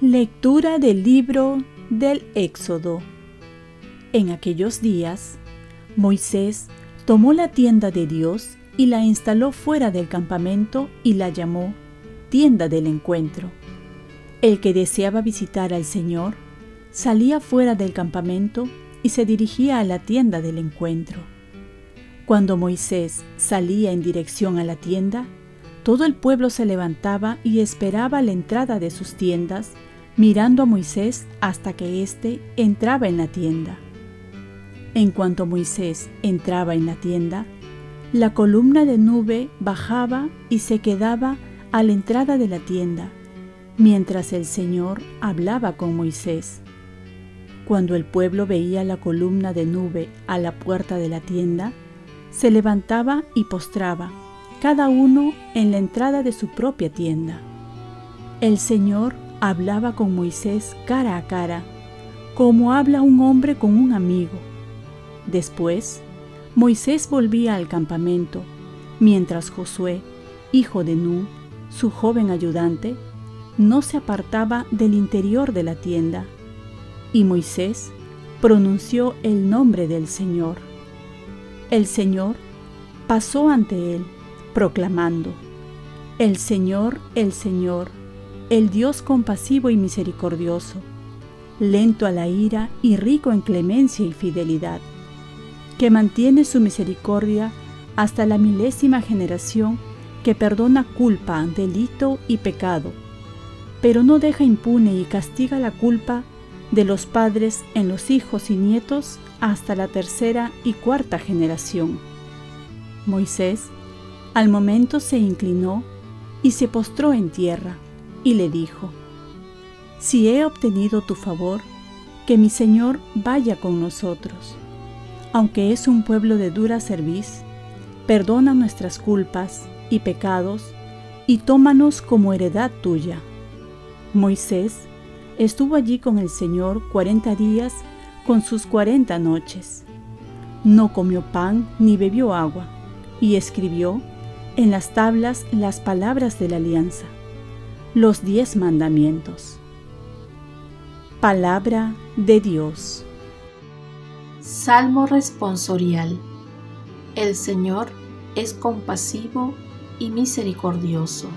Lectura del libro del Éxodo. En aquellos días, Moisés tomó la tienda de Dios y la instaló fuera del campamento y la llamó tienda del encuentro. El que deseaba visitar al Señor salía fuera del campamento y se dirigía a la tienda del encuentro. Cuando Moisés salía en dirección a la tienda, todo el pueblo se levantaba y esperaba la entrada de sus tiendas mirando a Moisés hasta que éste entraba en la tienda. En cuanto Moisés entraba en la tienda, la columna de nube bajaba y se quedaba a la entrada de la tienda, mientras el Señor hablaba con Moisés. Cuando el pueblo veía la columna de nube a la puerta de la tienda, se levantaba y postraba, cada uno en la entrada de su propia tienda. El Señor hablaba con Moisés cara a cara, como habla un hombre con un amigo. Después, Moisés volvía al campamento, mientras Josué, hijo de Nun, su joven ayudante, no se apartaba del interior de la tienda. Y Moisés pronunció el nombre del Señor. El Señor pasó ante él, proclamando, El Señor, el Señor, el Dios compasivo y misericordioso, lento a la ira y rico en clemencia y fidelidad, que mantiene su misericordia hasta la milésima generación, que perdona culpa, delito y pecado, pero no deja impune y castiga la culpa de los padres en los hijos y nietos hasta la tercera y cuarta generación. Moisés al momento se inclinó y se postró en tierra y le dijo, Si he obtenido tu favor, que mi Señor vaya con nosotros. Aunque es un pueblo de dura cerviz, perdona nuestras culpas y pecados y tómanos como heredad tuya. Moisés estuvo allí con el Señor cuarenta días con sus cuarenta noches. No comió pan ni bebió agua, y escribió en las tablas las palabras de la alianza los diez mandamientos. Palabra de Dios. Salmo responsorial. El Señor es compasivo y misericordioso.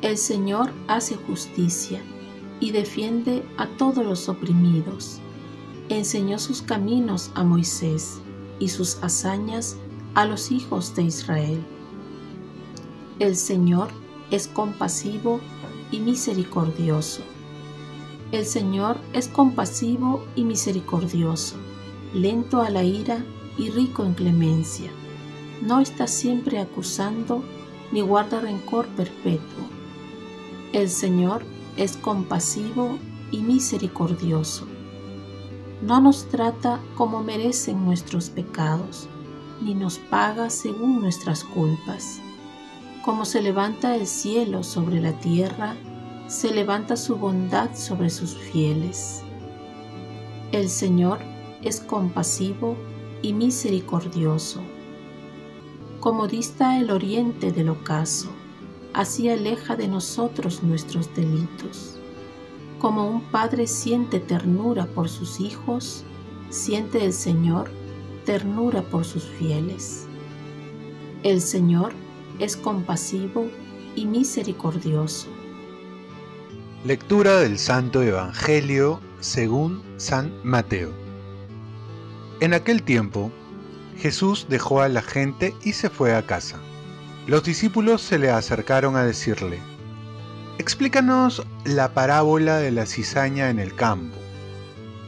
El Señor hace justicia y defiende a todos los oprimidos. Enseñó sus caminos a Moisés y sus hazañas a los hijos de Israel. El Señor es compasivo y misericordioso. El Señor es compasivo y misericordioso, lento a la ira y rico en clemencia. No está siempre acusando ni guarda rencor perpetuo. El Señor compasivo y misericordioso. No nos trata como merecen nuestros pecados, ni nos paga según nuestras culpas como se levanta el cielo sobre la tierra, se levanta su bondad sobre sus fieles. El Señor es compasivo y misericordioso. Como dista el oriente del ocaso, así aleja de nosotros nuestros delitos. Como un padre siente ternura por sus hijos, siente el Señor ternura por sus fieles. El Señor es compasivo y misericordioso. Lectura del Santo Evangelio según San Mateo. En aquel tiempo, Jesús dejó a la gente y se fue a casa. Los discípulos se le acercaron a decirle, Explícanos la parábola de la cizaña en el campo.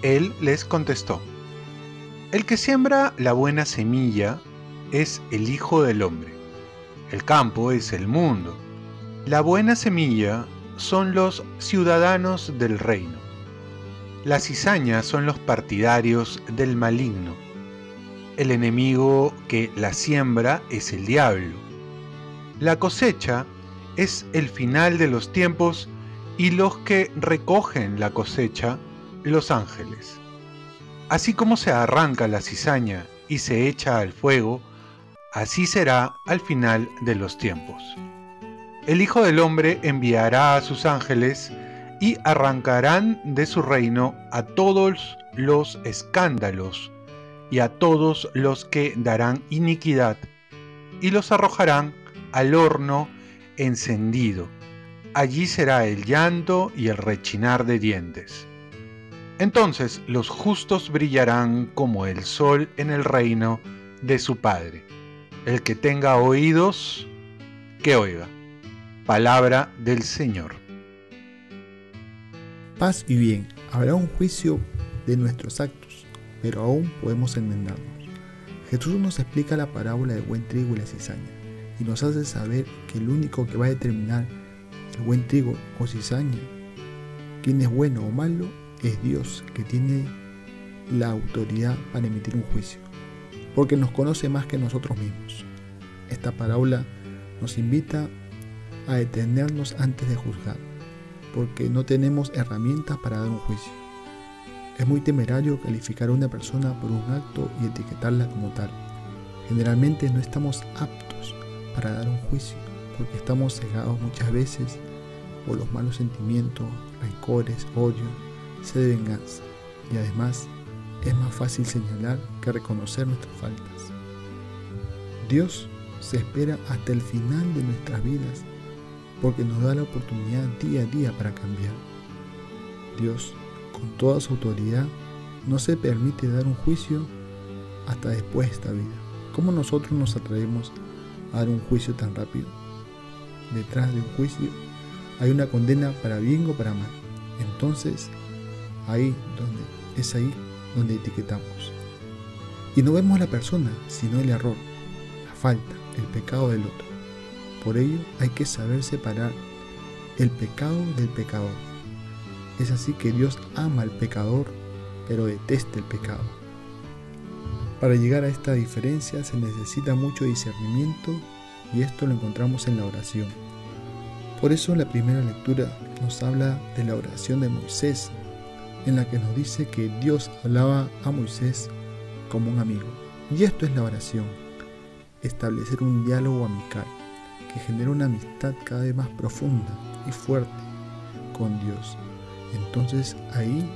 Él les contestó, El que siembra la buena semilla es el Hijo del Hombre. El campo es el mundo. La buena semilla son los ciudadanos del reino. La cizaña son los partidarios del maligno. El enemigo que la siembra es el diablo. La cosecha es el final de los tiempos y los que recogen la cosecha los ángeles. Así como se arranca la cizaña y se echa al fuego, así será al final de los tiempos. El Hijo del Hombre enviará a sus ángeles y arrancarán de su reino a todos los escándalos y a todos los que darán iniquidad, y los arrojarán al horno encendido. Allí será el llanto y el rechinar de dientes. Entonces los justos brillarán como el sol en el reino de su Padre. El que tenga oídos, que oiga. Palabra del Señor. Paz y bien, habrá un juicio de nuestros actos, pero aún podemos enmendarnos. Jesús nos explica la parábola del buen trigo y la cizaña, y nos hace saber que el único que va a determinar el buen trigo o cizaña, quién es bueno o malo, es Dios que tiene la autoridad para emitir un juicio, porque nos conoce más que nosotros mismos. Esta parábola nos invita a detenernos antes de juzgar, porque no tenemos herramientas para dar un juicio. Es muy temerario calificar a una persona por un acto y etiquetarla como tal. Generalmente no estamos aptos para dar un juicio, porque estamos cegados muchas veces por los malos sentimientos, rencores, odio, de venganza y además es más fácil señalar que reconocer nuestras faltas. Dios se espera hasta el final de nuestras vidas porque nos da la oportunidad día a día para cambiar. Dios, con toda su autoridad, no se permite dar un juicio hasta después de esta vida. ¿Cómo nosotros nos atrevemos a dar un juicio tan rápido? Detrás de un juicio hay una condena para bien o para mal. Entonces, ahí donde es ahí donde etiquetamos. Y no vemos la persona, sino el error, la falta, el pecado del otro. Por ello hay que saber separar el pecado del pecador. Es así que Dios ama al pecador, pero detesta el pecado. Para llegar a esta diferencia se necesita mucho discernimiento y esto lo encontramos en la oración. Por eso la primera lectura nos habla de la oración de Moisés en la que nos dice que Dios hablaba a Moisés como un amigo. Y esto es la oración, establecer un diálogo amical que genera una amistad cada vez más profunda y fuerte con Dios. Entonces ahí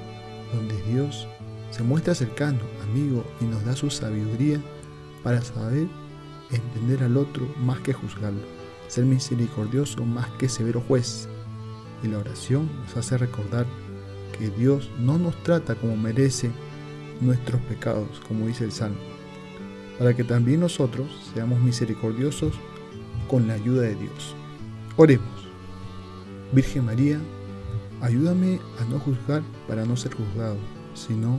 donde Dios se muestra cercano, amigo y nos da su sabiduría para saber entender al otro más que juzgarlo, ser misericordioso más que severo juez. Y la oración nos hace recordar que Dios no nos trata como merece nuestros pecados, como dice el Salmo, para que también nosotros seamos misericordiosos con la ayuda de Dios. Oremos. Virgen María, ayúdame a no juzgar para no ser juzgado, sino